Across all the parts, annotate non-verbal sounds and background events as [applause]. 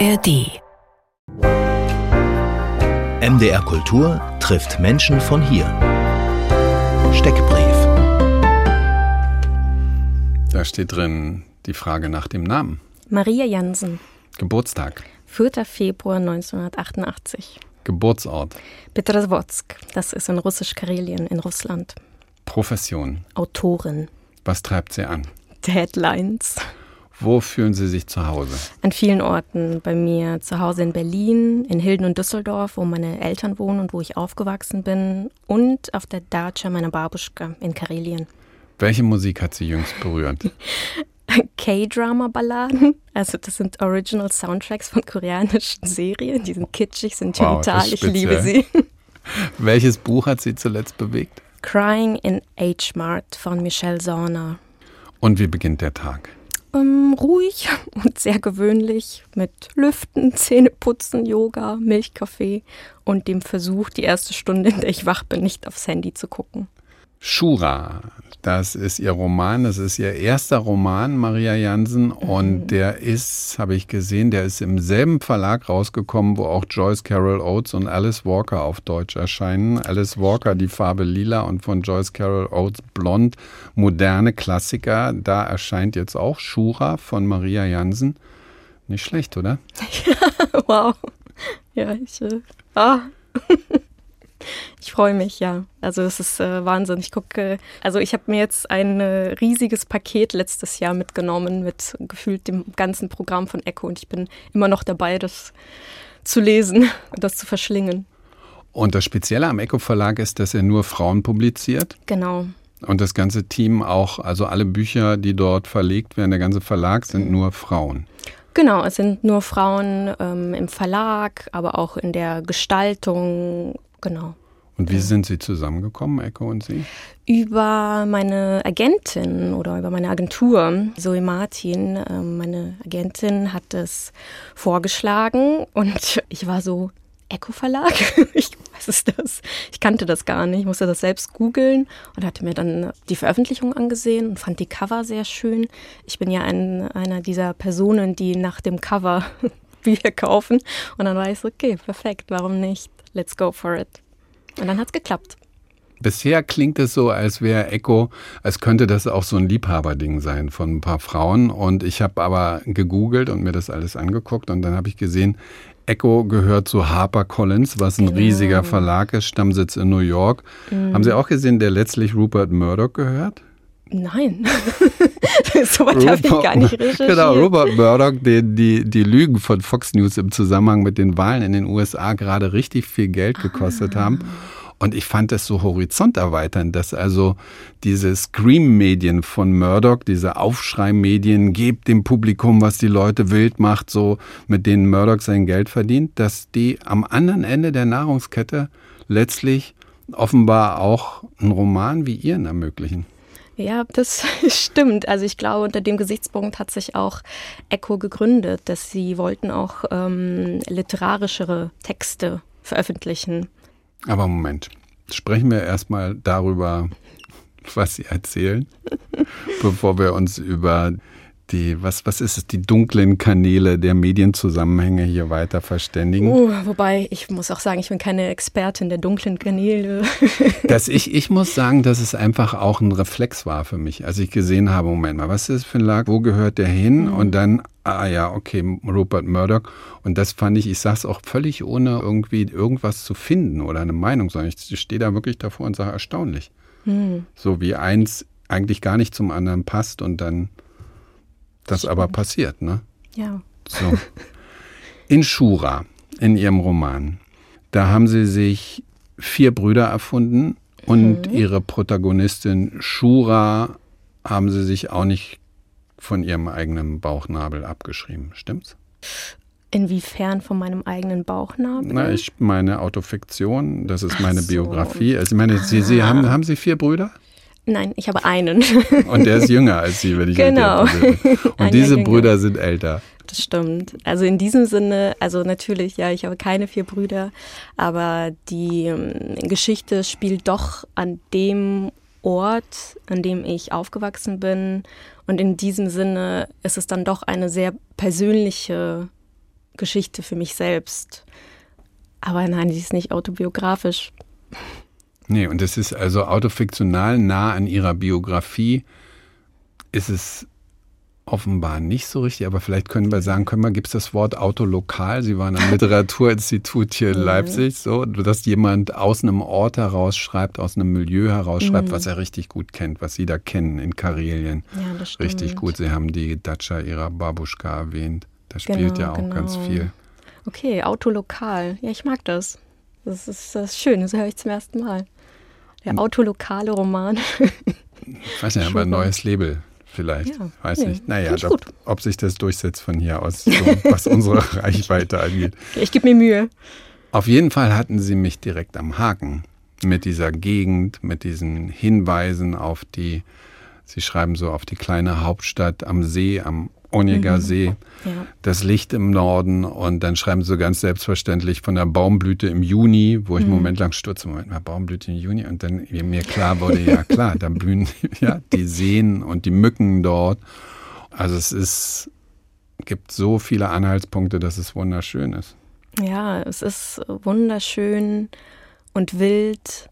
ARD MDR Kultur trifft Menschen von hier. Steckbrief. Da steht drin die Frage nach dem Namen. Maria Jansen, Geburtstag, 4. Februar 1988. Geburtsort, Petroswodsk, das ist in Russisch-Karelien in Russland. Profession. Autorin. Was treibt sie an? Deadlines. Wo fühlen Sie sich zu Hause? An vielen Orten. Bei mir zu Hause in Berlin, in Hilden und Düsseldorf, wo meine Eltern wohnen und wo ich aufgewachsen bin. Und auf der Dacia meiner Babuschka in Karelien. Welche Musik hat Sie jüngst berührt? [laughs] K-Drama-Balladen. Also das sind Original Soundtracks von koreanischen Serien. Die sind kitschig, Wow, sentimental. ist ich liebe sie. [laughs] Welches Buch hat Sie zuletzt bewegt? Crying in H-Mart von Michelle Zorner. Und wie beginnt der Tag? Ähm, ruhig [laughs] und sehr gewöhnlich mit Lüften, Zähneputzen, Yoga, Milchkaffee und dem Versuch, die erste Stunde, in der ich wach bin, nicht aufs Handy zu gucken. Shura, das ist ihr Roman, das ist ihr erster Roman, Maria Jansen. Und der ist, habe ich gesehen, der ist im selben Verlag rausgekommen, wo auch Joyce Carol Oates und Alice Walker auf Deutsch erscheinen. Alice Walker, die Farbe lila und von Joyce Carol Oates blond, moderne Klassiker. Da erscheint jetzt auch Shura von Maria Jansen. Nicht schlecht, oder? [laughs] Wow. Ja, ich, äh, ah. [laughs] ich freue mich, ja. Also es ist äh, Wahnsinn. Ich gucke, also ich habe mir jetzt ein äh, riesiges Paket letztes Jahr mitgenommen mit gefühlt dem ganzen Programm von Echo und ich bin immer noch dabei, das zu lesen, [laughs] das zu verschlingen. Und das Spezielle am Eco Verlag ist, dass er nur Frauen publiziert. Genau. Und das ganze Team auch, also alle Bücher, die dort verlegt werden, der ganze Verlag sind nur Frauen. Genau, es sind nur Frauen ähm, im Verlag, aber auch in der Gestaltung, genau. Und wie sind Sie zusammengekommen, Echo und Sie? Über meine Agentin oder über meine Agentur, Zoe Martin, ähm, meine Agentin hat es vorgeschlagen und [laughs] ich war so, Echo Verlag? [laughs] Ich, was ist das? Ich kannte das gar nicht, musste das selbst googeln und hatte mir dann die Veröffentlichung angesehen und fand die Cover sehr schön. Ich bin ja ein, einer dieser Personen, die nach dem Cover [laughs] Bücher kaufen und dann war ich so, okay, perfekt, warum nicht? Let's go for it. Und dann hat's geklappt. Bisher klingt es so, als wäre Echo, als könnte das auch so ein Liebhaberding sein von ein paar Frauen. Und ich habe aber gegoogelt und mir das alles angeguckt und dann habe ich gesehen, Echo gehört zu HarperCollins, was ein Genau. riesiger Verlag ist, Stammsitz in New York. Haben Sie auch gesehen, der letztlich Rupert Murdoch gehört? Nein, [laughs] so weit habe ich gar nicht recherchiert. Genau, Robert Murdoch, den die, die Lügen von Fox News im Zusammenhang mit den Wahlen in den USA gerade richtig viel Geld gekostet haben. Und ich fand das so horizonterweiternd, dass also diese Scream-Medien von Murdoch, diese Aufschrei-Medien, gebt dem Publikum, was die Leute wild macht, so mit denen Murdoch sein Geld verdient, dass die am anderen Ende der Nahrungskette letztlich offenbar auch einen Roman wie ihren ermöglichen. Ja, das [laughs] stimmt. Also ich glaube, unter dem Gesichtspunkt hat sich auch Echo gegründet, dass sie wollten auch ähm, literarischere Texte veröffentlichen. Aber Moment, sprechen wir erstmal darüber, was Sie erzählen, [laughs] bevor wir uns über die, was, was ist es, die dunklen Kanäle der Medienzusammenhänge hier weiter verständigen. Uh, wobei, ich muss auch sagen, ich bin keine Expertin der dunklen Kanäle. [laughs] Dass ich, ich muss sagen, dass es einfach auch ein Reflex war für mich, als ich gesehen habe, Moment mal, was ist das für ein Lag, wo gehört der hin? Und dann, ah ja, okay, Rupert Murdoch. Und das fand ich, ich sag's auch völlig ohne irgendwie irgendwas zu finden oder eine Meinung, sondern ich stehe da wirklich davor und sage, erstaunlich. So wie eins eigentlich gar nicht zum anderen passt und dann das aber passiert, ne? ja. So. In Shura, in ihrem Roman, da haben sie sich vier Brüder erfunden und ihre Protagonistin Shura haben sie sich auch nicht von ihrem eigenen Bauchnabel abgeschrieben. Stimmt's? Inwiefern von meinem eigenen Bauchnabel? Na, ich meine Autofiktion, das ist meine so. Biografie. Also ich meine, Sie, sie haben, haben Sie vier Brüder? Nein, ich habe einen. Und der ist jünger als Sie, wenn ich Genau. richtig bin. [laughs] Und Ein diese. Brüder sind älter. Das stimmt. Also in diesem Sinne, also natürlich, ja, ich habe keine vier Brüder, aber die ähm, Geschichte spielt doch an dem Ort, an dem ich aufgewachsen bin. Und in diesem Sinne ist es dann doch eine sehr persönliche Geschichte für mich selbst. Aber nein, sie ist nicht autobiografisch. Nee, und es ist also autofiktional nah an ihrer Biografie. Ist es offenbar nicht so richtig, aber vielleicht können wir sagen, können wir, gibt es das Wort autolokal? Sie waren am [laughs] Literaturinstitut hier in Leipzig, so, dass jemand aus einem Ort heraus schreibt, aus einem Milieu heraus schreibt, mhm. was er richtig gut kennt, was Sie da kennen in Karelien. Ja, das stimmt. Richtig gut. Sie haben die Datscha ihrer Babuschka erwähnt. Da spielt genau, ja auch genau. ganz viel. Okay, autolokal. Ja, ich mag das. Das ist, das ist schön, das höre ich zum ersten Mal. Der autolokale Roman. ich weiß nicht, aber ein neues Label vielleicht. Ja, weiß nee, nicht. Naja, ob, ob, sich das durchsetzt von hier aus, so, was unsere [laughs] Reichweite angeht. Ich gebe mir Mühe. Auf jeden Fall hatten sie mich direkt am Haken mit dieser Gegend, mit diesen Hinweisen auf die, sie schreiben so auf die kleine Hauptstadt am See, am Onega mhm. See, ja. das Licht im Norden und dann schreiben sie so ganz selbstverständlich von der Baumblüte im Juni, wo ich mhm. einen Moment lang stürze, Moment mal, Baumblüte im Juni und dann mir klar wurde, ja klar, da blühen [laughs] ja die Seen und die Mücken dort. Also es ist, gibt so viele Anhaltspunkte, dass es wunderschön ist. Ja, es ist wunderschön und wild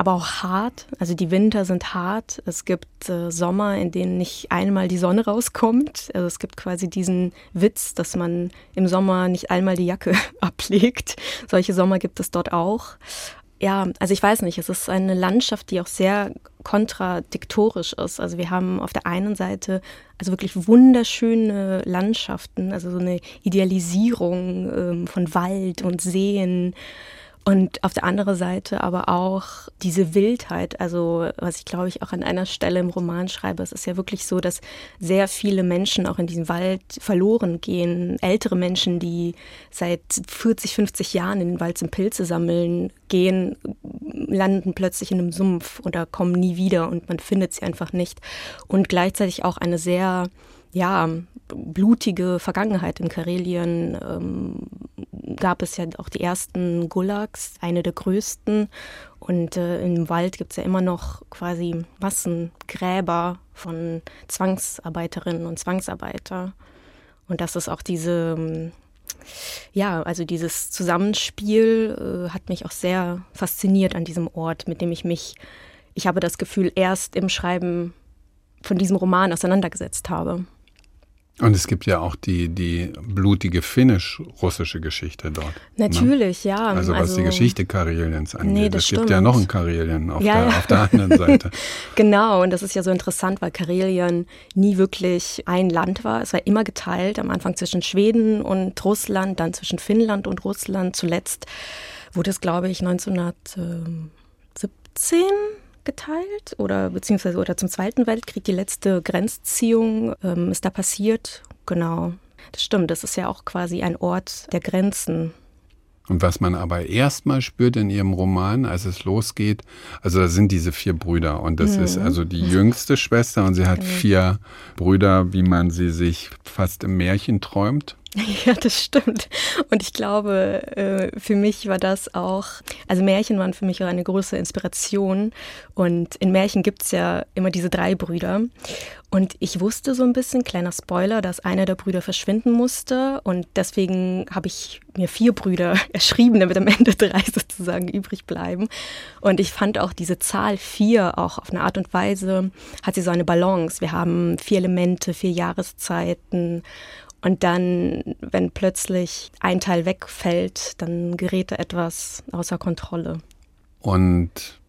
aber auch hart. Also die Winter sind hart. Es gibt äh, Sommer, in denen nicht einmal die Sonne rauskommt. Also es gibt quasi diesen Witz, dass man im Sommer nicht einmal die Jacke [laughs] ablegt. Solche Sommer gibt es dort auch. Ja, also ich weiß nicht, es ist eine Landschaft, die auch sehr kontradiktorisch ist. Also wir haben auf der einen Seite also wirklich wunderschöne Landschaften, also so eine Idealisierung ähm, von Wald und Seen und auf der anderen Seite aber auch diese Wildheit, also was ich glaube ich auch an einer Stelle im Roman schreibe, es ist ja wirklich so, dass sehr viele Menschen auch in diesem Wald verloren gehen. Ältere Menschen, die seit 40, 50 Jahren in den Wald zum Pilze sammeln gehen, landen plötzlich in einem Sumpf oder kommen nie wieder und man findet sie einfach nicht. Und gleichzeitig auch eine sehr ja, blutige Vergangenheit in Karelien ähm, gab es ja auch die ersten Gulags, eine der größten. Und äh, im Wald gibt es ja immer noch quasi Massengräber von Zwangsarbeiterinnen und Zwangsarbeiter. Und das ist auch diese, ähm, ja, also dieses Zusammenspiel äh, hat mich auch sehr fasziniert an diesem Ort, mit dem ich mich, ich habe das Gefühl, erst im Schreiben von diesem Roman auseinandergesetzt habe. Und es gibt ja auch die, die blutige finnisch-russische Geschichte dort. Ne? Natürlich, ne? ja. Also was also, die Geschichte Kareliens angeht. Nee, das es stimmt. gibt ja noch ein Karelien auf, ja, der, ja. auf der anderen Seite. [laughs] genau, und das ist ja so interessant, weil Karelien nie wirklich ein Land war. Es war immer geteilt, am Anfang zwischen Schweden und Russland, dann zwischen Finnland und Russland. Zuletzt wurde es, glaube ich, 1917 geteilt oder beziehungsweise oder zum Zweiten Weltkrieg die letzte Grenzziehung ähm, ist da passiert. Genau. Das stimmt, das ist ja auch quasi ein Ort der Grenzen. Und was man aber erstmal spürt in ihrem Roman, als es losgeht, also da sind diese vier Brüder und das mhm. ist also die jüngste Schwester und sie hat mhm. vier Brüder, wie man sie sich fast im Märchen träumt. [laughs] Ja, das stimmt. Und ich glaube, äh, für mich war das auch, also Märchen waren für mich auch eine große Inspiration. Und in Märchen gibt es ja immer diese drei Brüder. Und ich wusste so ein bisschen, kleiner Spoiler, dass einer der Brüder verschwinden musste. Und deswegen habe ich mir vier Brüder [laughs] erschrieben, damit am Ende drei sozusagen übrig bleiben. Und ich fand auch diese Zahl vier auch auf eine Art und Weise, hat sie so eine Balance. Wir haben vier Elemente, vier Jahreszeiten. Und dann, wenn plötzlich ein Teil wegfällt, dann gerät etwas außer Kontrolle. Und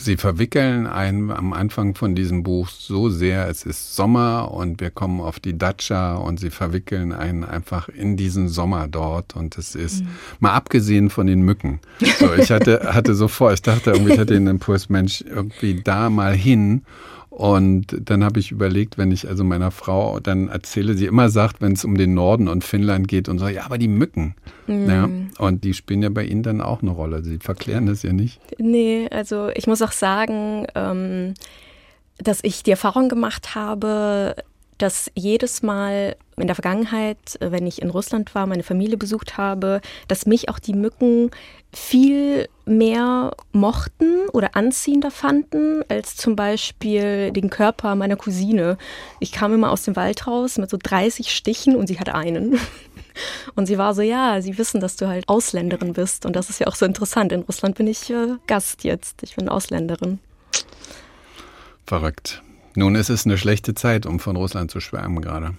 Sie verwickeln einen am Anfang von diesem Buch so sehr, es ist Sommer und wir kommen auf die Datscha und sie verwickeln einen einfach in diesen Sommer dort und es ist, mhm. mal abgesehen von den Mücken. So, ich hatte, hatte so vor, ich dachte irgendwie, ich hatte den Impuls, Mensch, irgendwie da mal hin und dann habe ich überlegt, wenn ich also meiner Frau dann erzähle, sie immer sagt, wenn es um den Norden und Finnland geht und so, ja, aber die Mücken. Mhm. Ja, und die spielen ja bei Ihnen dann auch eine Rolle. Sie verklären das ja nicht. Nee, also ich muss auch sagen, ähm, dass ich die Erfahrung gemacht habe, dass jedes Mal in der Vergangenheit, wenn ich in Russland war, meine Familie besucht habe, dass mich auch die Mücken viel mehr mochten oder anziehender fanden als zum Beispiel den Körper meiner Cousine. Ich kam immer aus dem Wald raus mit so 30 Stichen und sie hatte einen. [laughs] Und sie war so, ja, sie wissen, dass du halt Ausländerin bist. Und das ist ja auch so interessant. In Russland bin ich äh, Gast jetzt. Ich bin Ausländerin. Verrückt. Nun ist es eine schlechte Zeit, um von Russland zu schwärmen gerade.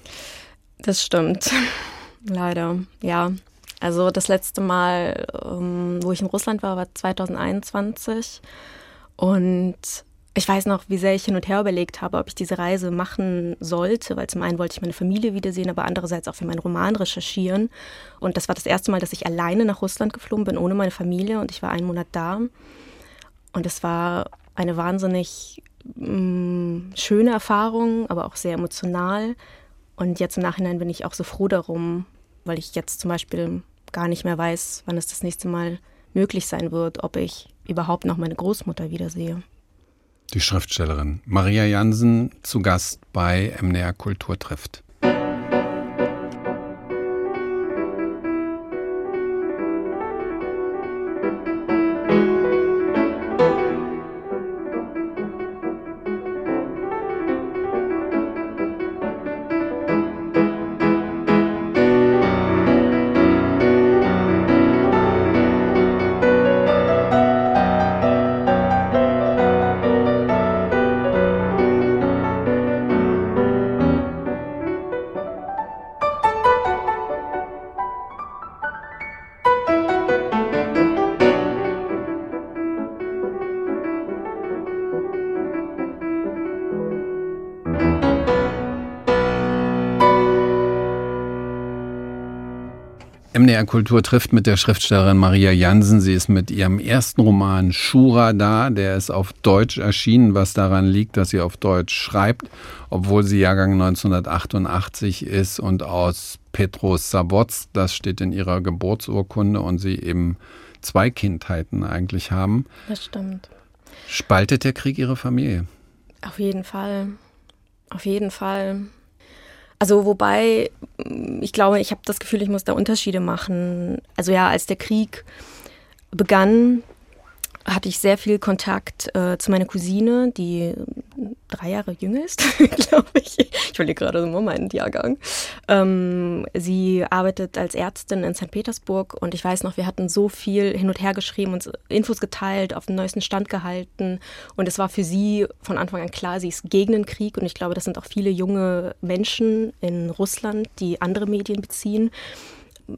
Das stimmt. [laughs] Leider, ja. Also das letzte Mal, ähm, wo ich in Russland war, war 2021. Und ich weiß noch, wie sehr ich hin und her überlegt habe, ob ich diese Reise machen sollte, weil zum einen wollte ich meine Familie wiedersehen, aber andererseits auch für meinen Roman recherchieren. Und das war das erste Mal, dass ich alleine nach Russland geflogen bin, ohne meine Familie. Und ich war einen Monat da. Und es war eine wahnsinnig mh, mm, schöne Erfahrung, aber auch sehr emotional. Und jetzt im Nachhinein bin ich auch so froh darum, weil ich jetzt zum Beispiel gar nicht mehr weiß, wann es das nächste Mal möglich sein wird, ob ich überhaupt noch meine Großmutter wiedersehe. Die Schriftstellerin Maria Jansen zu Gast bei MNR Kultur trifft. MDR Kultur trifft mit der Schriftstellerin Maria Jansen. Sie ist mit ihrem ersten Roman Shura da. Der ist auf Deutsch erschienen, was daran liegt, dass sie auf Deutsch schreibt, obwohl sie Jahrgang 1988 ist und aus Petrosavodsk, das steht in ihrer Geburtsurkunde und sie eben zwei Kindheiten eigentlich haben. Das stimmt. Spaltet der Krieg ihre Familie? Auf jeden Fall. Auf jeden Fall. Also wobei, ich glaube, ich habe das Gefühl, ich muss da Unterschiede machen. Also ja, als der Krieg begann, hatte ich sehr viel Kontakt äh, zu meiner Cousine, die drei Jahre jünger ist, [laughs] glaube ich. Ich überlege gerade so meinen Jahrgang. Ähm, sie arbeitet als Ärztin in St. Petersburg und ich weiß noch, wir hatten so viel hin und her geschrieben, uns Infos geteilt, auf den neuesten Stand gehalten und es war für sie von Anfang an klar, sie ist gegen den Krieg und ich glaube, das sind auch viele junge Menschen in Russland, die andere Medien beziehen.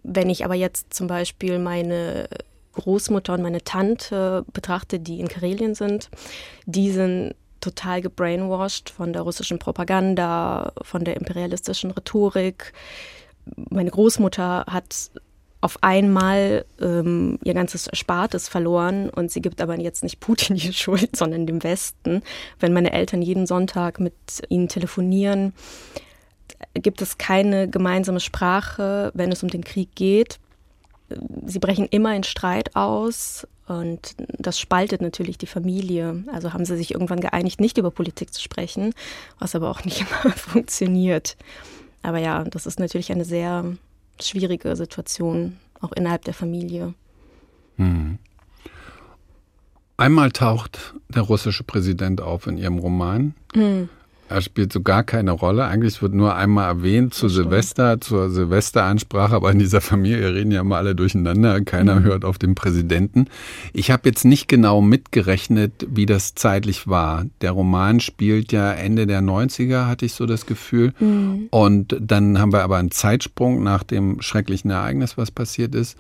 Wenn ich aber jetzt zum Beispiel meine Großmutter und meine Tante betrachte, die in Karelien sind, die sind total gebrainwashed von der russischen Propaganda, von der imperialistischen Rhetorik. Meine Großmutter hat auf einmal ähm, ihr ganzes Erspartes verloren und sie gibt aber jetzt nicht Putin die [laughs] Schuld, sondern dem Westen. Wenn meine Eltern jeden Sonntag mit ihnen telefonieren, gibt es keine gemeinsame Sprache, wenn es um den Krieg geht sie brechen immer in Streit aus und das spaltet natürlich die Familie. Also haben sie sich irgendwann geeinigt, nicht über Politik zu sprechen, was aber auch [laughs] nicht immer funktioniert. Aber ja, das ist natürlich eine sehr schwierige Situation, auch innerhalb der Familie. Hm. Einmal taucht der russische Präsident auf in ihrem Roman. Hm. Er spielt so gar keine Rolle. Eigentlich wird nur einmal erwähnt zu Silvester, zur Silvesteransprache, aber in dieser Familie reden ja immer alle durcheinander. Keiner mhm. hört auf den Präsidenten. Ich habe jetzt nicht genau mitgerechnet, wie das zeitlich war. Der Roman spielt ja Ende der 90er, hatte ich so das Gefühl. Mhm. Und dann haben wir aber einen Zeitsprung nach dem schrecklichen Ereignis, was passiert ist.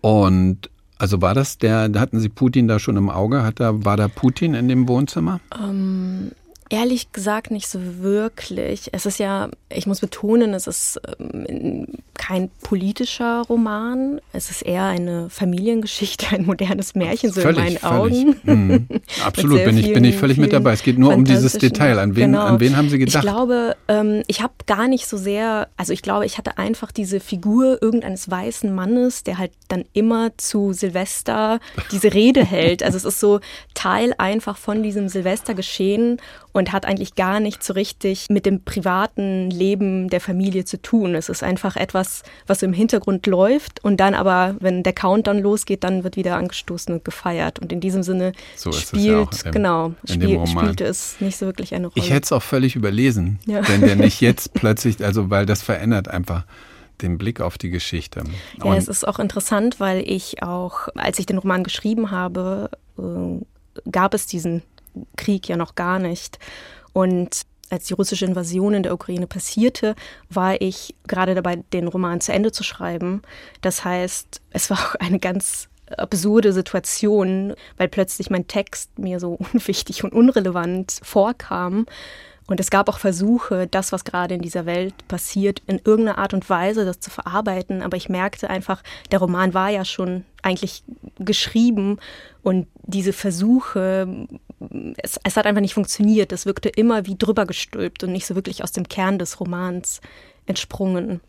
Und also war das der, hatten Sie Putin da schon im Auge? Hat da, war da Putin in dem Wohnzimmer? Ähm, Ehrlich gesagt nicht so wirklich. Es ist ja, ich muss betonen, es ist ähm, kein politischer Roman. Es ist eher eine Familiengeschichte, ein modernes Märchen, so völlig, in meinen Augen. Mhm. [laughs] Absolut, bin ich, bin ich völlig mit dabei. Es geht nur um dieses Detail. An wen, genau. an wen haben Sie gedacht? Ich glaube, ähm, ich habe gar nicht so sehr, also ich glaube, ich hatte einfach diese Figur irgendeines weißen Mannes, der halt dann immer zu Silvester diese Rede hält. Also es ist so Teil einfach von diesem Silvestergeschehen und hat eigentlich gar nicht so richtig mit dem privaten Leben der Familie zu tun. Es ist einfach etwas, was im Hintergrund läuft und dann aber, wenn der Countdown losgeht, dann wird wieder angestoßen und gefeiert. Und in diesem Sinne so spielt, ja genau, spiel, spielte es nicht so wirklich eine Rolle. Ich hätte es auch völlig überlesen, ja. wenn der nicht [laughs] jetzt plötzlich, also weil das verändert einfach den Blick auf die Geschichte. Ja, und es ist auch interessant, weil ich auch, als ich den Roman geschrieben habe, äh, gab es diesen Krieg ja noch gar nicht. Und als die russische Invasion in der Ukraine passierte, war ich gerade dabei, den Roman zu Ende zu schreiben. Das heißt, es war auch eine ganz absurde Situation, weil plötzlich mein Text mir so [laughs] unwichtig und unrelevant vorkam. Und es gab auch Versuche, das, was gerade in dieser Welt passiert, in irgendeiner Art und Weise das zu verarbeiten. Aber ich merkte einfach, der Roman war ja schon eigentlich geschrieben und diese Versuche, es, es hat einfach nicht funktioniert. Es wirkte immer wie drüber gestülpt und nicht so wirklich aus dem Kern des Romans entsprungen.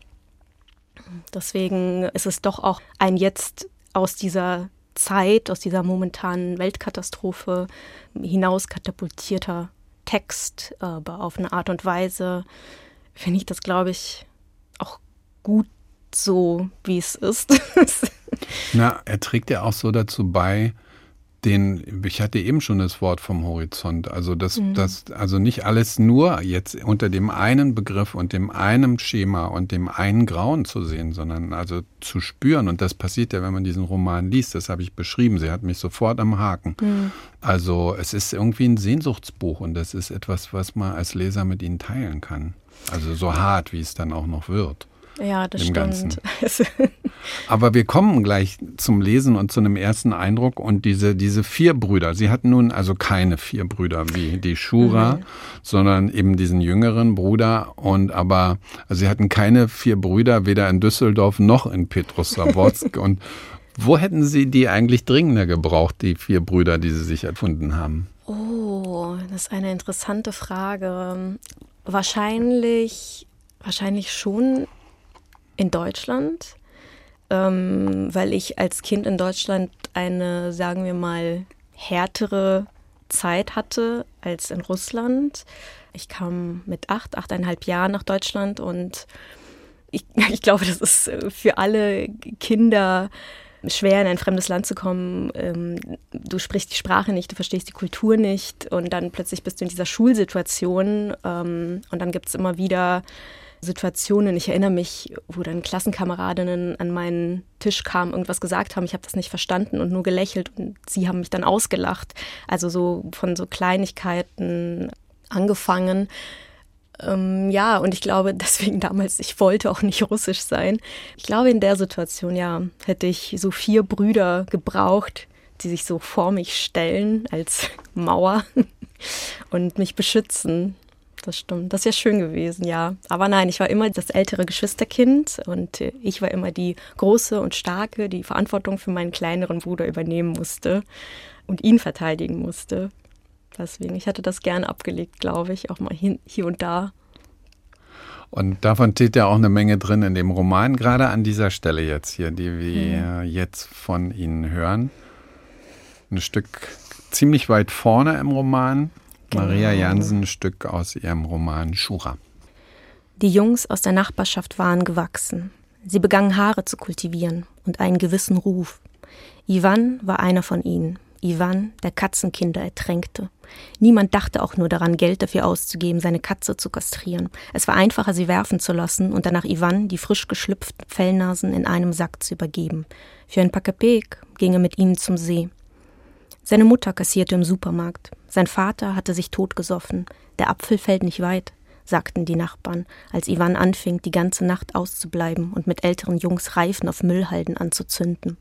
Deswegen ist es doch auch ein jetzt aus dieser Zeit, aus dieser momentanen Weltkatastrophe hinaus katapultierter Text, aber auf eine Art und Weise finde ich das, glaube ich, auch gut so, wie es ist. [laughs] Na, er trägt ja auch so dazu bei, den, ich hatte eben schon das Wort vom Horizont, also das, mhm. das, also nicht alles nur jetzt unter dem einen Begriff und dem einen Schema und dem einen Grauen zu sehen, sondern also zu spüren. Und das passiert ja, wenn man diesen Roman liest. Das habe ich beschrieben. Sie hat mich sofort am Haken. Mhm. Also es ist irgendwie ein Sehnsuchtsbuch und das ist etwas, was man als Leser mit ihnen teilen kann. Also so hart, wie es dann auch noch wird. Ja, das stimmt. [laughs] Ganzen. Aber wir kommen gleich zum Lesen und zu einem ersten Eindruck. Und diese, diese vier Brüder, sie hatten nun also keine vier Brüder wie die Shura, mhm. sondern eben diesen jüngeren Bruder. Und aber, also sie hatten keine vier Brüder, weder in Düsseldorf noch in Petrosawodsk. [laughs] und wo hätten sie die eigentlich dringender gebraucht, die vier Brüder, die sie sich erfunden haben? Oh, das ist eine interessante Frage. Wahrscheinlich, wahrscheinlich schon in Deutschland, ähm, weil ich als Kind in Deutschland eine, sagen wir mal, härtere Zeit hatte als in Russland. Ich kam mit acht, achteinhalb Jahren nach Deutschland und ich, [laughs] ich glaube, das ist für alle Kinder schwer, in ein fremdes Land zu kommen. Ähm, du sprichst die Sprache nicht, du verstehst die Kultur nicht und dann plötzlich bist du in dieser Schulsituation ähm, und dann gibt es immer wieder Situationen. Ich erinnere mich, wo dann Klassenkameradinnen an meinen Tisch kamen, irgendwas gesagt haben. Ich habe das nicht verstanden und nur gelächelt und sie haben mich dann ausgelacht. Also so von so Kleinigkeiten angefangen. Ähm, ja, und ich glaube [laughs] deswegen damals, ich wollte auch nicht russisch sein. Ich glaube, in der Situation, ja, hätte ich so vier Brüder gebraucht, die sich so vor mich stellen als [laughs] Mauer und mich beschützen das stimmt. Das ist ja schön gewesen, ja. Aber nein, ich war immer das ältere Geschwisterkind und ich war immer die große und starke, die Verantwortung für meinen kleineren Bruder übernehmen musste und ihn verteidigen musste. Deswegen, ich hatte das gern abgelegt, glaube ich, auch mal hin, hier und da. Und davon steht ja auch eine Menge drin in dem Roman, gerade an dieser Stelle jetzt hier, die wir mhm. jetzt von Ihnen hören. Ein Stück ziemlich weit vorne im Roman, Genau. Maria Jansen, Stück aus ihrem Roman Schura. Die Jungs aus der Nachbarschaft waren gewachsen. Sie begannen Haare zu kultivieren und einen gewissen Ruf. Ivan war einer von ihnen. Ivan, der Katzenkinder ertränkte. Niemand dachte auch nur daran, Geld dafür auszugeben, seine Katze zu kastrieren. Es war einfacher, sie werfen zu lassen und danach Ivan die frisch geschlüpften Fellnasen in einem Sack zu übergeben. Für ein Pakapek ging er mit ihnen zum See. Seine Mutter kassierte im Supermarkt. Sein Vater hatte sich totgesoffen. Der Apfel fällt nicht weit, sagten die Nachbarn, als Ivan anfing, die ganze Nacht auszubleiben und mit älteren Jungs Reifen auf Müllhalden anzuzünden.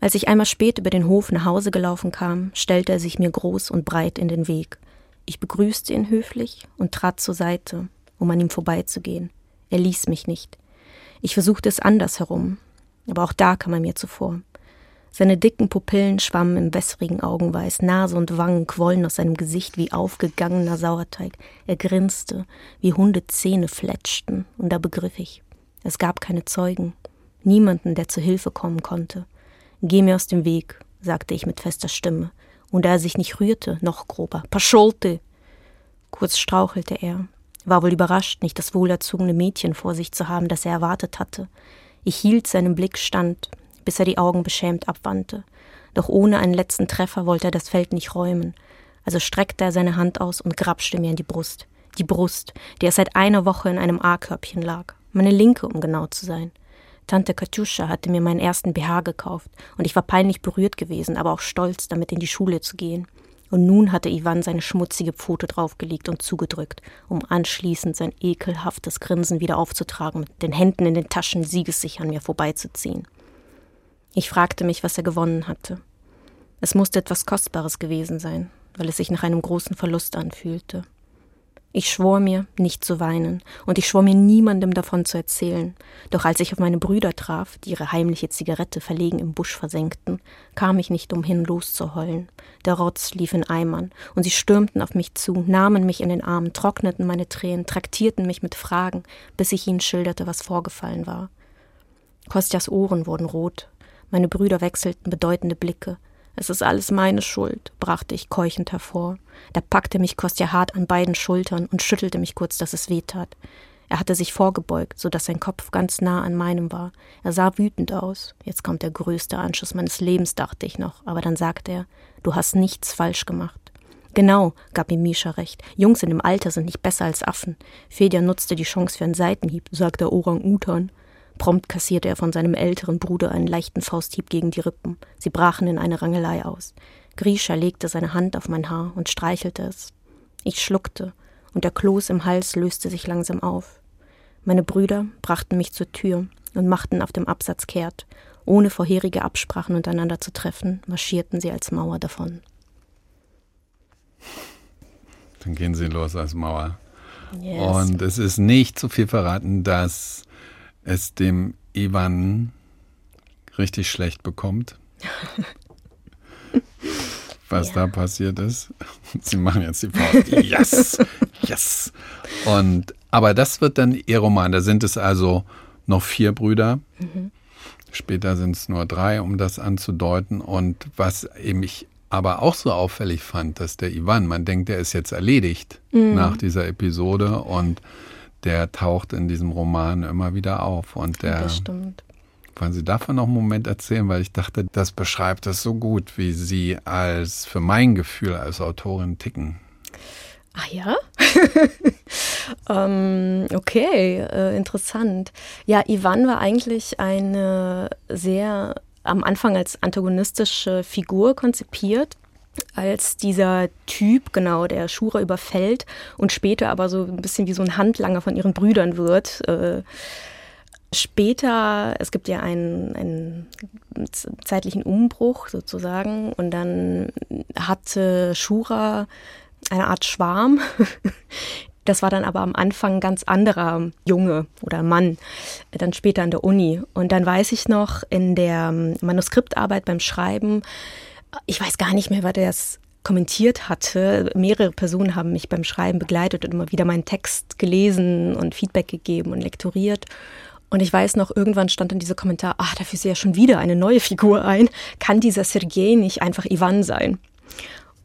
Als ich einmal spät über den Hof nach Hause gelaufen kam, stellte er sich mir groß und breit in den Weg. Ich begrüßte ihn höflich und trat zur Seite, um an ihm vorbeizugehen. Er ließ mich nicht. Ich versuchte es andersherum, aber auch da kam er mir zuvor. Seine dicken Pupillen schwammen im wässrigen Augenweiß, Nase und Wangen quollen aus seinem Gesicht wie aufgegangener Sauerteig. Er grinste, wie Hundezähne fletschten, und da begriff ich. Es gab keine Zeugen, niemanden, der zu Hilfe kommen konnte. Geh mir aus dem Weg, sagte ich mit fester Stimme, und da er sich nicht rührte, noch grober. Pascholte! Kurz strauchelte er, war wohl überrascht, nicht das wohlerzogene Mädchen vor sich zu haben, das er erwartet hatte. Ich hielt seinem Blick stand, bis er die Augen beschämt abwandte. Doch ohne einen letzten Treffer wollte er das Feld nicht räumen. Also streckte er seine Hand aus und grapschte mir in die Brust. Die Brust, die er seit einer Woche in einem A-Körbchen lag. Meine linke, um genau zu sein. Tante Katjuscha hatte mir meinen ersten BH gekauft und ich war peinlich berührt gewesen, aber auch stolz, damit in die Schule zu gehen. Und nun hatte Ivan seine schmutzige Pfote draufgelegt und zugedrückt, um anschließend sein ekelhaftes Grinsen wieder aufzutragen, mit den Händen in den Taschen siegessicher an mir vorbeizuziehen. Ich fragte mich, was er gewonnen hatte. Es musste etwas Kostbares gewesen sein, weil es sich nach einem großen Verlust anfühlte. Ich schwor mir, nicht zu weinen, und ich schwor mir niemandem davon zu erzählen. Doch als ich auf meine Brüder traf, die ihre heimliche Zigarette verlegen im Busch versenkten, kam ich nicht umhin, loszuheulen. Der Rotz lief in Eimern, und sie stürmten auf mich zu, nahmen mich in den Arm, trockneten meine Tränen, traktierten mich mit Fragen, bis ich ihnen schilderte, was vorgefallen war. Kostjas Ohren wurden rot, meine Brüder wechselten bedeutende Blicke, es ist alles meine Schuld, brachte ich keuchend hervor. Da packte mich Kostja hart an beiden Schultern und schüttelte mich kurz, dass es weh tat. Er hatte sich vorgebeugt, so dass sein Kopf ganz nah an meinem war. Er sah wütend aus. Jetzt kommt der größte Anschuss meines Lebens, dachte ich noch. Aber dann sagte er, du hast nichts falsch gemacht. Genau, gab ihm Misha recht. Jungs in dem Alter sind nicht besser als Affen. Fedja nutzte die Chance für einen Seitenhieb, sagte Orang-Utan. Prompt kassierte er von seinem älteren Bruder einen leichten Fausthieb gegen die Rippen. Sie brachen in eine Rangelei aus. Grisha legte seine Hand auf mein Haar und streichelte es. Ich schluckte, und der Kloß im Hals löste sich langsam auf. Meine Brüder brachten mich zur Tür und machten auf dem Absatz kehrt. Ohne vorherige Absprachen untereinander zu treffen, marschierten sie als Mauer davon. Dann gehen sie los als Mauer. Yes. Und es ist nicht zu viel verraten, dass es dem Ivan richtig schlecht bekommt. [laughs] Was ja. da passiert ist. [laughs] Sie machen jetzt die Faust. Yes! Yes! Und, aber das wird dann ihr Roman. Da sind es also noch vier Brüder. Mhm. Später sind es nur drei, um das anzudeuten. Und was eben ich aber auch so auffällig fand, dass der Ivan, man denkt, der ist jetzt erledigt mhm. nach dieser Episode und der taucht in diesem Roman immer wieder auf. Und der, das stimmt. Wollen Sie davon noch einen Moment erzählen? Weil ich dachte, das beschreibt es so gut, wie Sie als, für mein Gefühl als Autorin ticken. Ach ja? [laughs] ähm, okay, äh, interessant. Ja, Ivan war eigentlich eine sehr am Anfang als antagonistische Figur konzipiert als dieser Typ, genau, der Shura überfällt und später aber so ein bisschen wie so ein Handlanger von ihren Brüdern wird. Äh, später, es gibt ja einen, einen zeitlichen Umbruch sozusagen und dann hatte Shura eine Art Schwarm. [laughs] Das war dann aber am Anfang ein ganz anderer Junge oder Mann, dann später an der Uni. Und dann weiß ich noch in der Manuskriptarbeit beim Schreiben, ich weiß gar nicht mehr, wer das kommentiert hatte. Mehrere Personen haben mich beim Schreiben begleitet und immer wieder meinen Text gelesen und Feedback gegeben und lektoriert. Und ich weiß noch, irgendwann stand dann dieser Kommentar, ach, dafür ist ja schon wieder eine neue Figur ein. Kann dieser Sergei nicht einfach Ivan sein?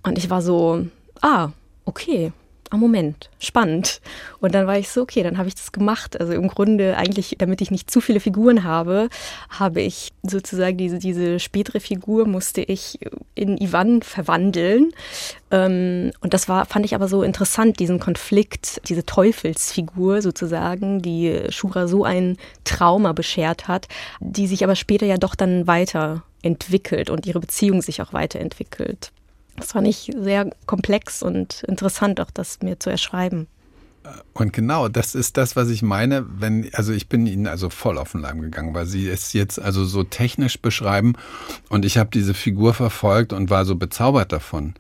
Und ich war so, ah, okay, ah, Moment, spannend. Und dann war ich so, okay, dann habe ich das gemacht. Also im Grunde eigentlich, damit ich nicht zu viele Figuren habe, habe ich sozusagen diese, diese spätere Figur musste ich in Ivan verwandeln. Ähm, und das war, fand ich aber so interessant, diesen Konflikt, diese Teufelsfigur sozusagen, die Shura so ein Trauma beschert hat, die sich aber später ja doch dann weiterentwickelt und ihre Beziehung sich auch weiterentwickelt. Das fand ich sehr komplex und interessant, auch das mir zu erschreiben. Und genau, das ist das, was ich meine, wenn, also ich bin Ihnen also voll auf den Leim gegangen, weil Sie es jetzt also so technisch beschreiben und ich habe diese Figur verfolgt und war so bezaubert davon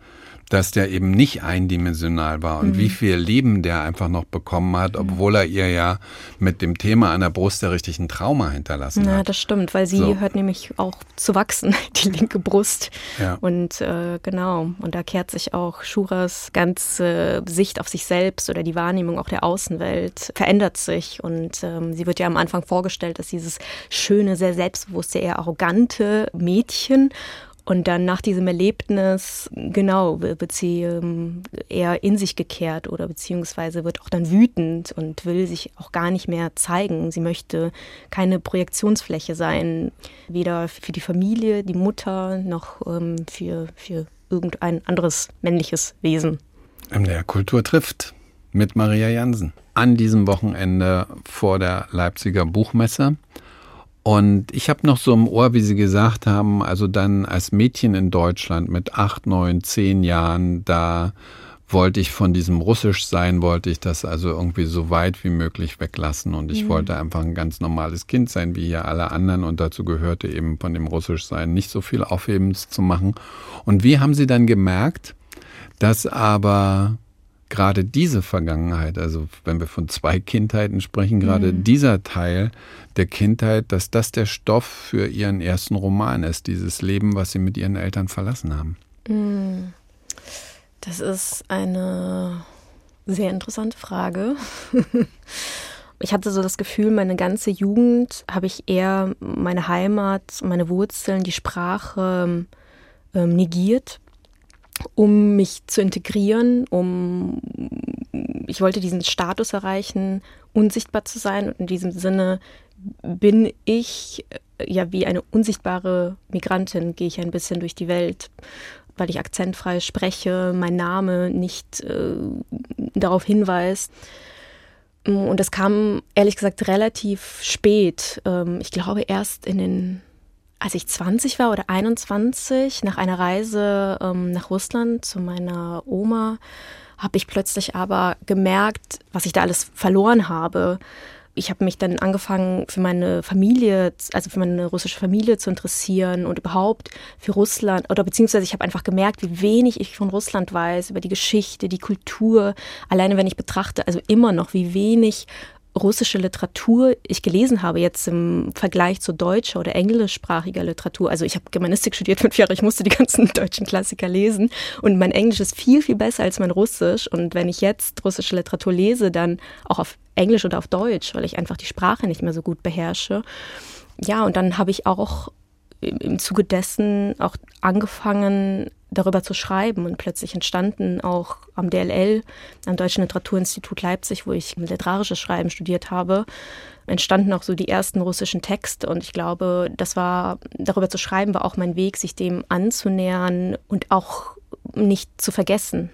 dass der eben nicht eindimensional war und mhm. wie viel Leben der einfach noch bekommen hat, mhm. obwohl er ihr ja mit dem Thema an der Brust der richtigen Trauma hinterlassen ja, hat. Ja, das stimmt, weil sie so. hört nämlich auch zu wachsen, [laughs] die linke Brust. Ja. Und äh, genau, und da kehrt sich auch Schuras ganze Sicht auf sich selbst oder die Wahrnehmung auch der Außenwelt verändert sich. Und ähm, sie wird ja am Anfang vorgestellt, dass dieses schöne, sehr selbstbewusste, eher arrogante Mädchen und dann nach diesem Erlebnis, genau, wird sie ähm, eher in sich gekehrt oder beziehungsweise wird auch dann wütend und will sich auch gar nicht mehr zeigen. Sie möchte keine Projektionsfläche sein, weder für die Familie, die Mutter, noch ähm, für, für irgendein anderes männliches Wesen. Der Kultur trifft mit Maria Jansen an diesem Wochenende vor der Leipziger Buchmesse. Und ich habe noch so im Ohr, wie Sie gesagt haben, also dann als Mädchen in Deutschland mit acht, neun, zehn Jahren, da wollte ich von diesem Russisch sein, wollte ich das also irgendwie so weit wie möglich weglassen. Und ich mhm. wollte einfach ein ganz normales Kind sein, wie hier alle anderen. Und dazu gehörte eben von dem Russisch sein nicht so viel Aufhebens zu machen. Und wie haben Sie dann gemerkt, dass aber gerade diese Vergangenheit, also wenn wir von zwei Kindheiten sprechen, gerade mhm. dieser Teil der Kindheit, dass das der Stoff für ihren ersten Roman ist, dieses Leben, was sie mit ihren Eltern verlassen haben. Mhm. Das ist eine sehr interessante Frage. [laughs] Ich hatte so das Gefühl, meine ganze Jugend habe ich eher meine Heimat, meine Wurzeln, die Sprache ähm, negiert um mich zu integrieren, um ich wollte diesen Status erreichen, unsichtbar zu sein. Und in diesem Sinne bin ich ja wie eine unsichtbare Migrantin, gehe ich ein bisschen durch die Welt, weil ich akzentfrei spreche, mein Name nicht äh, darauf hinweist. Und das kam ehrlich gesagt relativ spät. Ähm, ich glaube erst in den als ich 20 war oder 21, nach einer Reise ähm, nach Russland zu meiner Oma, habe ich plötzlich aber gemerkt, was ich da alles verloren habe. Ich habe mich dann angefangen, für meine Familie, also für meine russische Familie zu interessieren und überhaupt für Russland, oder beziehungsweise ich habe einfach gemerkt, wie wenig ich von Russland weiß, über die Geschichte, die Kultur. Alleine wenn ich betrachte, also immer noch, wie wenig russische Literatur ich gelesen habe, jetzt im Vergleich zu deutscher oder englischsprachiger Literatur. Also ich habe Germanistik studiert fünf Jahre, ich musste die ganzen [laughs] deutschen Klassiker lesen und mein Englisch ist viel, viel besser als mein Russisch. Und wenn ich jetzt russische Literatur lese, dann auch auf Englisch oder auf Deutsch, weil ich einfach die Sprache nicht mehr so gut beherrsche. Ja, und dann habe ich auch im Zuge dessen auch angefangen, darüber zu schreiben. Und plötzlich entstanden auch am DLL, am Deutschen Literaturinstitut Leipzig, wo ich literarisches Schreiben studiert habe, entstanden auch so die ersten russischen Texte. Und ich glaube, das war, darüber zu schreiben, war auch mein Weg, sich dem anzunähern und auch nicht zu vergessen.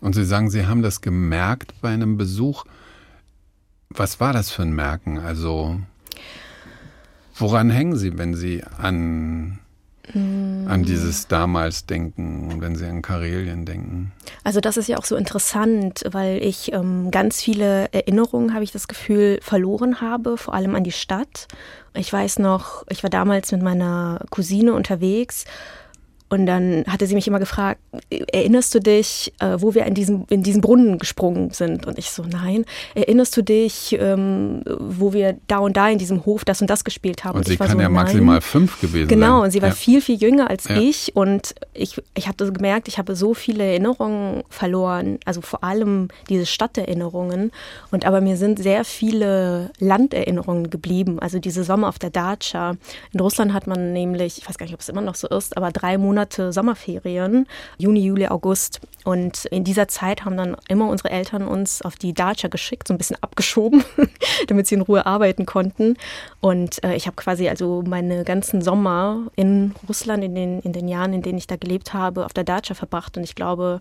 Und Sie sagen, Sie haben das gemerkt bei einem Besuch. Was war das für ein Merken? Also, woran hängen Sie, wenn Sie an an dieses damals denken, wenn Sie an Karelien denken? Also das ist ja auch so interessant, weil ich ähm, ganz viele Erinnerungen, habe ich das Gefühl, verloren habe, vor allem an die Stadt. Ich weiß noch, ich war damals mit meiner Cousine unterwegs und dann hatte sie mich immer gefragt, erinnerst du dich, äh, wo wir in diesem, in diesen Brunnen gesprungen sind? Und ich so, nein. Erinnerst du dich, ähm, wo wir da und da in diesem Hof das und das gespielt haben? Und, und sie kann so, ja maximal fünf gewesen genau, sein. Genau, und sie war ja. viel, viel jünger als ja. ich. Und ich, ich habe gemerkt, ich habe so viele Erinnerungen verloren, also vor allem diese Stadterinnerungen. Und aber mir sind sehr viele Landerinnerungen geblieben, also diese Sommer auf der Dacia. In Russland hat man nämlich, ich weiß gar nicht, ob es immer noch so ist, aber drei Monate Monate Sommerferien, Juni, Juli, August. Und in dieser Zeit haben dann immer unsere Eltern uns auf die Dacia geschickt, so ein bisschen abgeschoben, [laughs] damit sie in Ruhe arbeiten konnten. Und äh, ich habe quasi also meine ganzen Sommer in Russland, in den, in den Jahren, in denen ich da gelebt habe, auf der Dacia verbracht. Und ich glaube,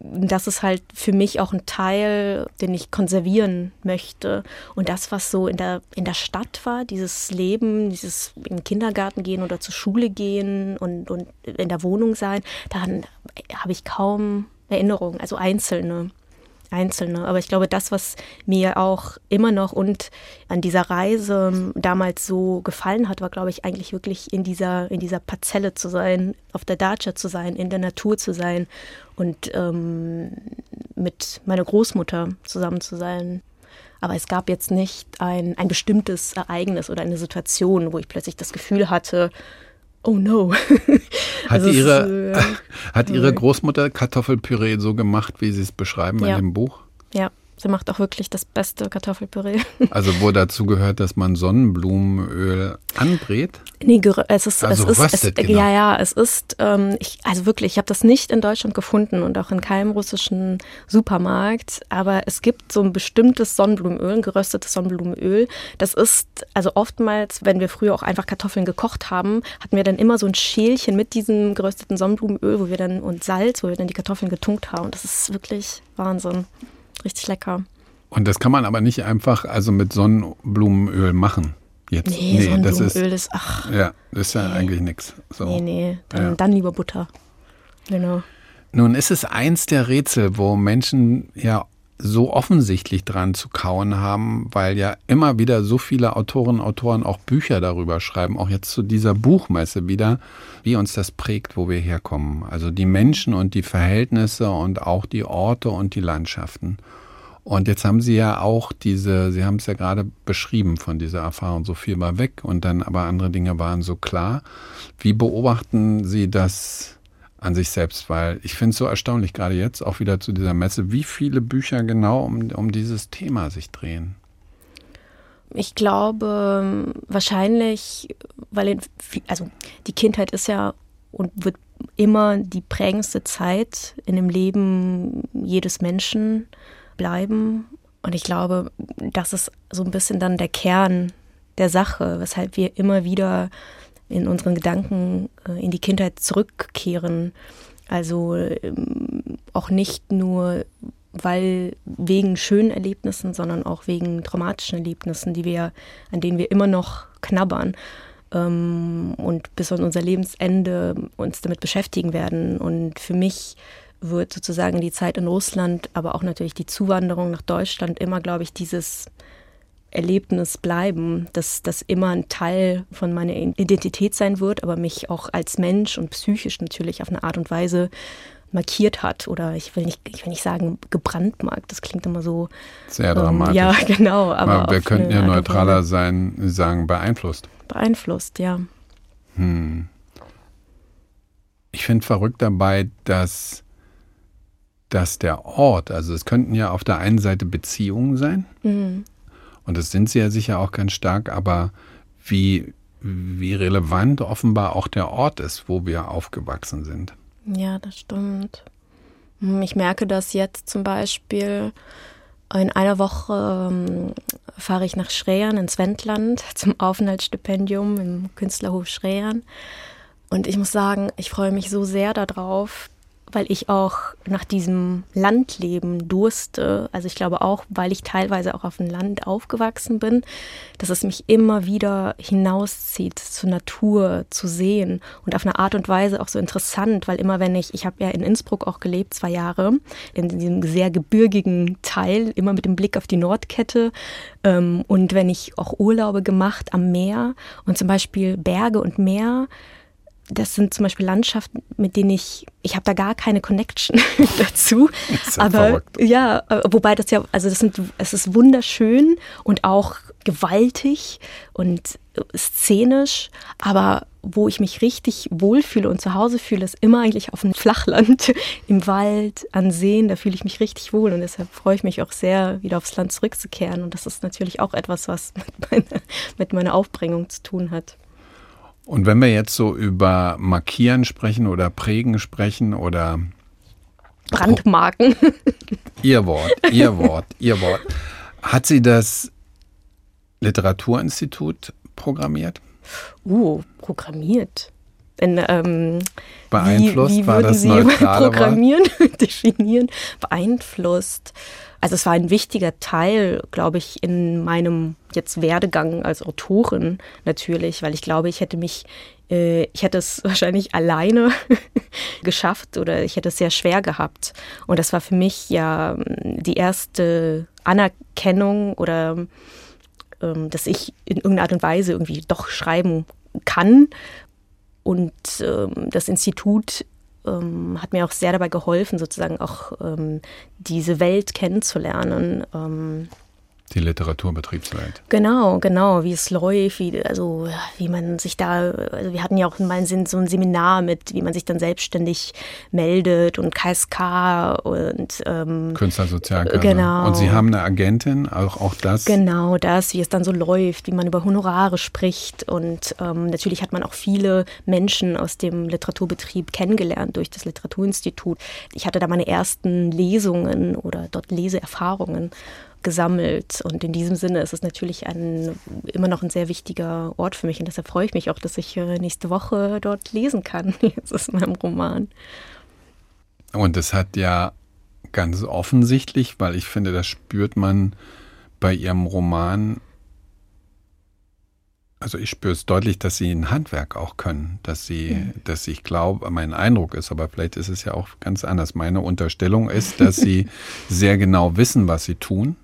das ist halt für mich auch ein Teil, den ich konservieren möchte. Und das, was so in der, in der Stadt war, dieses Leben, dieses in den Kindergarten gehen oder zur Schule gehen und, und in der Wohnung sein, daran habe ich kaum Erinnerungen, also einzelne. Einzelne. Aber ich glaube, das, was mir auch immer noch und an dieser Reise damals so gefallen hat, war, glaube ich, eigentlich wirklich in dieser, in dieser Parzelle zu sein, auf der Dacia zu sein, in der Natur zu sein und ähm, mit meiner Großmutter zusammen zu sein. Aber es gab jetzt nicht ein, ein bestimmtes Ereignis oder eine Situation, wo ich plötzlich das Gefühl hatte, oh no. [laughs] hat, also ihre, ist, äh, [laughs] hat Ihre Großmutter Kartoffelpüree so gemacht, wie Sie es beschreiben ja. in dem Buch? Ja, sie macht auch wirklich das beste Kartoffelpüree. [laughs] Also wo dazu gehört, dass man Sonnenblumenöl anbrät? Nee, es ist, also es ist, es, genau. ja, ja, es ist, ähm, ich, also wirklich, ich habe das nicht in Deutschland gefunden und auch in keinem russischen Supermarkt, aber es gibt so ein bestimmtes Sonnenblumenöl, ein geröstetes Sonnenblumenöl. Das ist, also oftmals, wenn wir früher auch einfach Kartoffeln gekocht haben, hatten wir dann immer so ein Schälchen mit diesem gerösteten Sonnenblumenöl, wo wir dann, und Salz, wo wir dann die Kartoffeln getunkt haben. Das ist wirklich Wahnsinn. Richtig lecker. Und das kann man aber nicht einfach also mit Sonnenblumenöl machen. Jetzt. Nee, Sonnenblumenöl das ist, ist, ach. Ja, das ist ja nee. eigentlich nichts. So. Nee, nee, dann, ja. dann lieber Butter. Genau. Nun ist es eins der Rätsel, wo Menschen ja so offensichtlich dran zu kauen haben, weil ja immer wieder so viele Autorinnen und Autoren auch Bücher darüber schreiben, auch jetzt zu dieser Buchmesse wieder, wie uns das prägt, wo wir herkommen. Also die Menschen und die Verhältnisse und auch die Orte und die Landschaften. Und jetzt haben Sie ja auch diese, Sie haben es ja gerade beschrieben von dieser Erfahrung, so viel war weg und dann aber andere Dinge waren so klar. Wie beobachten Sie das an sich selbst? Weil ich finde es so erstaunlich, gerade jetzt auch wieder zu dieser Messe, wie viele Bücher genau um, um dieses Thema sich drehen. Ich glaube wahrscheinlich, weil also die Kindheit ist ja und wird immer die prägendste Zeit in dem Leben jedes Menschen bleiben. Und ich glaube, das ist so ein bisschen dann der Kern der Sache, weshalb wir immer wieder in unseren Gedanken äh, in die Kindheit zurückkehren. Also ähm, auch nicht nur weil wegen schönen Erlebnissen, sondern auch wegen traumatischen Erlebnissen, die wir, an denen wir immer noch knabbern ähm, und bis an unser Lebensende uns damit beschäftigen werden. Und für mich wird sozusagen die Zeit in Russland, aber auch natürlich die Zuwanderung nach Deutschland immer, glaube ich, dieses Erlebnis bleiben, dass das immer ein Teil von meiner Identität sein wird, aber mich auch als Mensch und psychisch natürlich auf eine Art und Weise markiert hat oder ich will nicht, ich will nicht sagen gebrandmarkt, das klingt immer so sehr ähm, dramatisch. Ja, [laughs] genau. Aber wir könnten ja neutraler sein, sagen beeinflusst. Beeinflusst, ja. Hm. Ich finde verrückt dabei, dass dass der Ort, also es könnten ja auf der einen Seite Beziehungen sein, mhm. Und das sind sie ja sicher auch ganz stark, aber wie, wie relevant offenbar auch der Ort ist, wo wir aufgewachsen sind. Ja, das stimmt. Hm, ich merke das jetzt zum Beispiel. In einer Woche ähm, fahre ich nach Schreern ins Wendland [laughs] zum Aufenthaltsstipendium im Künstlerhof Schreern. Und ich muss sagen, ich freue mich so sehr darauf, weil ich auch nach diesem Landleben durste. Also ich glaube auch, weil ich teilweise auch auf dem Land aufgewachsen bin, dass es mich immer wieder hinauszieht, zur Natur zu sehen und auf eine Art und Weise auch so interessant, weil immer wenn ich, ich habe ja in Innsbruck auch gelebt, zwei Jahre, in diesem sehr gebirgigen Teil, immer mit dem Blick auf die Nordkette ähm, und wenn ich auch Urlaube gemacht am Meer und zum Beispiel Berge und Meer, das sind zum Beispiel Landschaften, mit denen ich, ich habe da gar keine Connection [laughs] dazu. Ja aber verrückt. ja, wobei das ja, also das sind, es ist wunderschön und auch gewaltig und szenisch, aber wo ich mich richtig wohlfühle und zu Hause fühle, ist immer eigentlich auf dem Flachland, [laughs] im Wald, an Seen, da fühle ich mich richtig wohl und deshalb freue ich mich auch sehr, wieder aufs Land zurückzukehren und das ist natürlich auch etwas, was [laughs] mit meiner, mit meiner Aufbringung zu tun hat. Und wenn wir jetzt so über Markieren sprechen oder Prägen sprechen oder Brandmarken. Ihr Wort, Ihr Wort, Ihr Wort. Hat sie das Literaturinstitut programmiert? Uh, programmiert. In, ähm, Beeinflusst wie, wie war das Sie Programmieren, [laughs] definieren, beeinflusst. Also es war ein wichtiger Teil, glaube ich, in meinem jetzt Werdegang als Autorin natürlich, weil ich glaube, ich hätte mich, äh, ich hätte es [laughs] wahrscheinlich alleine [laughs] geschafft oder ich hätte es sehr schwer gehabt. Und das war für mich ja ähm, die erste Anerkennung oder ähm, dass ich in irgendeiner Art und Weise irgendwie doch schreiben kann. Und ähm, das Institut ähm, hat mir auch sehr dabei geholfen, sozusagen auch ähm, diese Welt kennenzulernen. Die Literaturbetriebswelt. Genau, genau, wie es läuft, wie, also wie man sich da, also wir hatten ja auch mal so ein Seminar mit, wie man sich dann selbstständig meldet und KSK und ähm, Künstlersozialkasse. Genau. Und Sie haben eine Agentin, auch, auch das? Genau, das, wie es dann so läuft, wie man über Honorare spricht und ähm, natürlich hat man auch viele Menschen aus dem Literaturbetrieb kennengelernt durch das Literaturinstitut. Ich hatte da meine ersten Lesungen oder dort Leseerfahrungen gesammelt. Und in diesem Sinne ist es natürlich ein, immer noch ein sehr wichtiger Ort für mich. Und deshalb freue ich mich auch, dass ich äh, nächste Woche dort lesen kann. [laughs] Jetzt ist meinem Roman. Und es hat ja ganz offensichtlich, weil ich finde, das spürt man bei ihrem Roman. Also ich spüre es deutlich, dass sie ein Handwerk auch können, dass sie, mhm. dass ich glaube, mein Eindruck ist, aber vielleicht ist es ja auch ganz anders. Meine Unterstellung ist, dass sie [laughs] sehr genau wissen, was sie tun.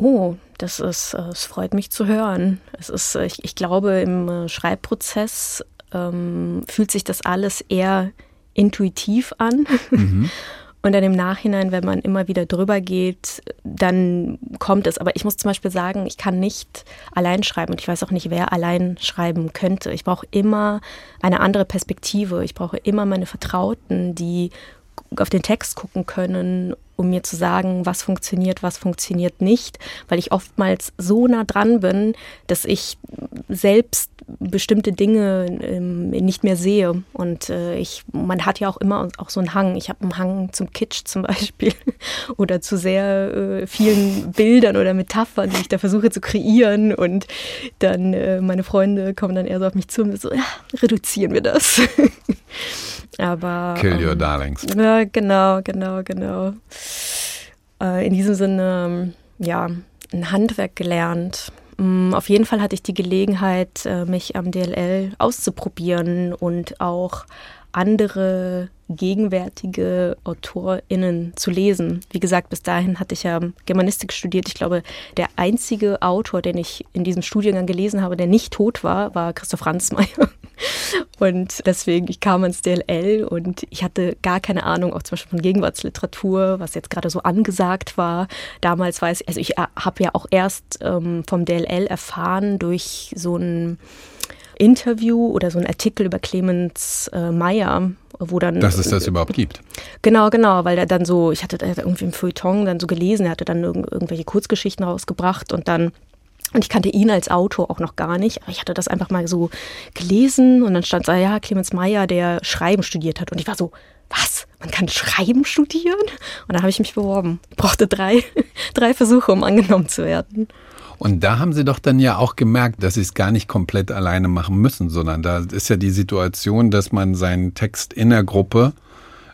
Oh, das ist, äh, es freut mich zu hören. Es ist, äh, ich, ich glaube, im äh, Schreibprozess ähm, fühlt sich das alles eher intuitiv an. Mhm. [laughs] Und dann im Nachhinein, wenn man immer wieder drüber geht, dann kommt es. Aber ich muss zum Beispiel sagen, ich kann nicht allein schreiben und ich weiß auch nicht, wer allein schreiben könnte. Ich brauche immer eine andere Perspektive. Ich brauche immer meine Vertrauten, die auf den Text gucken können um mir zu sagen, was funktioniert, was funktioniert nicht, weil ich oftmals so nah dran bin, dass ich selbst bestimmte Dinge ähm, nicht mehr sehe. Und äh, ich, man hat ja auch immer auch so einen Hang. Ich habe einen Hang zum Kitsch zum [laughs] Beispiel oder zu sehr äh, vielen Bildern oder Metaphern, die ich da versuche zu kreieren. Und dann äh, meine Freunde kommen dann eher so auf mich zu und so, ja, reduzieren wir das. [laughs] Aber, Kill your ähm, darlings. Ja, genau, genau, genau. Äh, in diesem Sinne, ja, ein Handwerk gelernt. Mm, auf jeden Fall hatte ich die Gelegenheit, äh, mich am DLL auszuprobieren und auch andere gegenwärtige AutorInnen zu lesen. Wie gesagt, bis dahin hatte ich ja Germanistik studiert. Ich glaube, der einzige Autor, den ich in diesem Studiengang gelesen habe, der nicht tot war, war Christoph Ransmayr. [laughs] Und deswegen, ich kam ins DLL und ich hatte gar keine Ahnung, auch zum Beispiel von Gegenwartsliteratur, was jetzt gerade so angesagt war. Damals weiß ich, also ich äh, habe ja auch erst ähm, vom DLL erfahren durch so ein Interview oder so ein Artikel über Clemens äh, Meyer, wo dann. Dass es das äh, überhaupt gibt. Genau, genau, weil er dann so, ich hatte irgendwie im Feuilleton dann so gelesen, er hatte dann irg irgendwelche Kurzgeschichten rausgebracht und dann und ich kannte ihn als Autor auch noch gar nicht, aber ich hatte das einfach mal so gelesen und dann stand da, ja, Clemens Meyer, der Schreiben studiert hat. Und ich war so, was? Man kann Schreiben studieren? Und dann habe ich mich beworben. Ich brauchte drei, [laughs] drei Versuche, um angenommen zu werden. Und da haben Sie doch dann ja auch gemerkt, dass Sie es gar nicht komplett alleine machen müssen, sondern da ist ja die Situation, dass man seinen Text in der Gruppe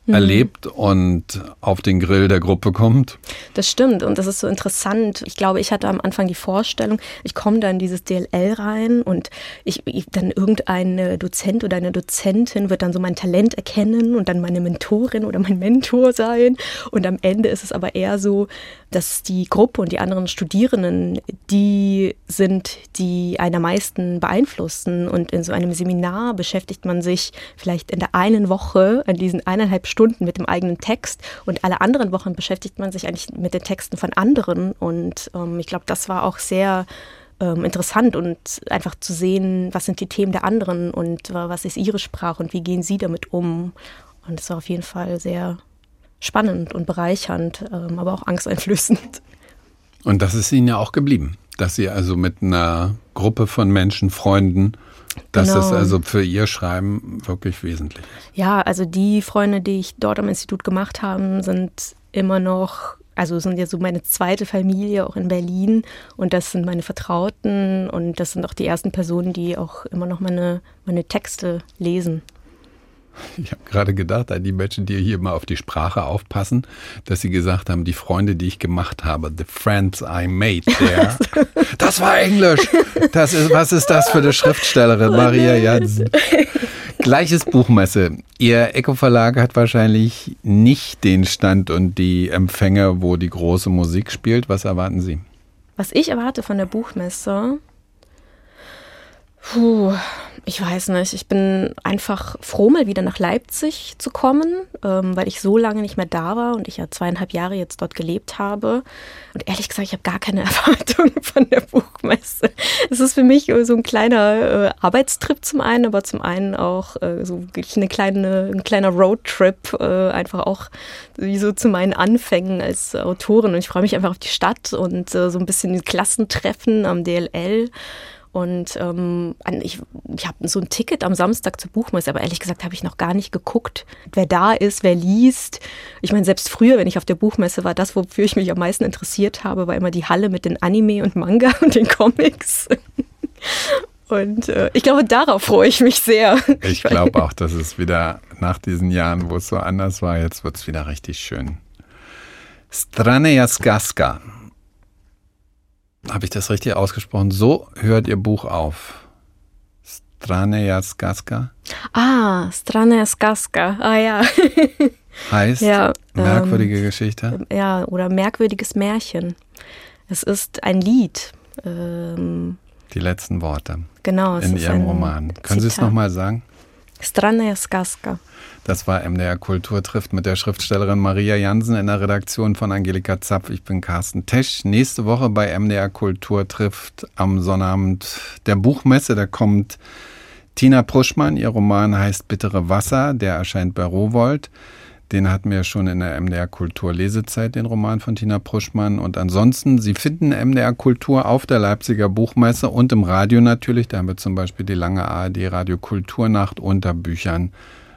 mhm. erlebt und auf den Grill der Gruppe kommt. Das stimmt und das ist so interessant. Ich glaube, ich hatte am Anfang die Vorstellung, ich komme da in dieses DLL rein und ich, ich dann irgendein Dozent oder eine Dozentin wird dann so mein Talent erkennen und dann meine Mentorin oder mein Mentor sein. Und am Ende ist es aber eher so, dass die Gruppe und die anderen Studierenden, die sind, die einen am meisten beeinflussen. Und in so einem Seminar beschäftigt man sich vielleicht in der einen Woche, an diesen eineinhalb Stunden mit dem eigenen Text und alle anderen Wochen beschäftigt man sich eigentlich mit den Texten von anderen. Und ähm, ich glaube, das war auch sehr ähm, interessant und einfach zu sehen, was sind die Themen der anderen und was ist ihre Sprache und wie gehen sie damit um. Und es war auf jeden Fall sehr spannend und bereichernd, ähm, aber auch angsteinflößend. Und das ist Ihnen ja auch geblieben, dass Sie also mit einer Gruppe von Menschen, Freunden, dass genau. das also für Ihr Schreiben wirklich wesentlich ist. Ja, also die Freunde, die ich dort am Institut gemacht habe, sind immer noch also sind ja so meine zweite Familie auch in Berlin und das sind meine Vertrauten und das sind auch die ersten Personen, die auch immer noch meine, meine Texte lesen. Ich habe gerade gedacht, an die Menschen, die hier mal auf die Sprache aufpassen, dass sie gesagt haben, die Freunde, die ich gemacht habe, the friends I made there. [laughs] das war Englisch. Das ist, was ist das für eine Schriftstellerin, oh Maria Jansen? Gleiches Buchmesse. Ihr Eco-Verlag hat wahrscheinlich nicht den Stand und die Empfänge, wo die große Musik spielt. Was erwarten Sie? Was ich erwarte von der Buchmesse, Puh, ich weiß nicht. Ich bin einfach froh, mal wieder nach Leipzig zu kommen, ähm, weil ich so lange nicht mehr da war und ich ja zweieinhalb Jahre jetzt dort gelebt habe. Und ehrlich gesagt, ich habe gar keine [laughs] Erwartungen von der Buchmesse. Es ist für mich so ein kleiner äh, Arbeitstrip zum einen, aber zum einen auch äh, so eine kleine, ein kleiner Roadtrip, äh, einfach auch wie so zu meinen Anfängen als Autorin. Und ich freue mich einfach auf die Stadt und äh, so ein bisschen Klassentreffen am DLL. Und ähm, ich, ich habe so ein Ticket am Samstag zur Buchmesse, aber ehrlich gesagt habe ich noch gar nicht geguckt, wer da ist, wer liest. Ich meine, selbst früher, wenn ich auf der Buchmesse war, das, wofür ich mich am meisten interessiert habe, war immer die Halle mit den Anime und Manga [laughs] und den Comics. Und äh, ich glaube, darauf freue ich mich sehr. Ich glaube auch, dass es wieder nach diesen Jahren, wo es so anders war, jetzt wird es wieder richtig schön. Straneja Skaska. Habe ich das richtig ausgesprochen? So hört Ihr Buch auf. Straneja Skaska? Ah, Straneja Skaska. Ah ja. [laughs] heißt ja, merkwürdige ähm, Geschichte? Ja, oder merkwürdiges Märchen. Es ist ein Lied. Ähm, Die letzten Worte. Genau. In Ihrem Roman. Können Sie es nochmal sagen? Straneja Skaska. Das war MDR Kultur trifft mit der Schriftstellerin Maria Jansen in der Redaktion von Angelika Zapf. Ich bin Carsten Tesch. Nächste Woche bei MDR Kultur trifft am Sonnabend der Buchmesse. Da kommt Tina Pruschmann. Ihr Roman heißt Bittere Wasser. Der erscheint bei Rowold. Den hatten wir schon in der MDR Kultur Lesezeit, den Roman von Tina Pruschmann. Und ansonsten, Sie finden MDR Kultur auf der Leipziger Buchmesse und im Radio natürlich. Da haben wir zum Beispiel die lange ARD Radio Kulturnacht unter Büchern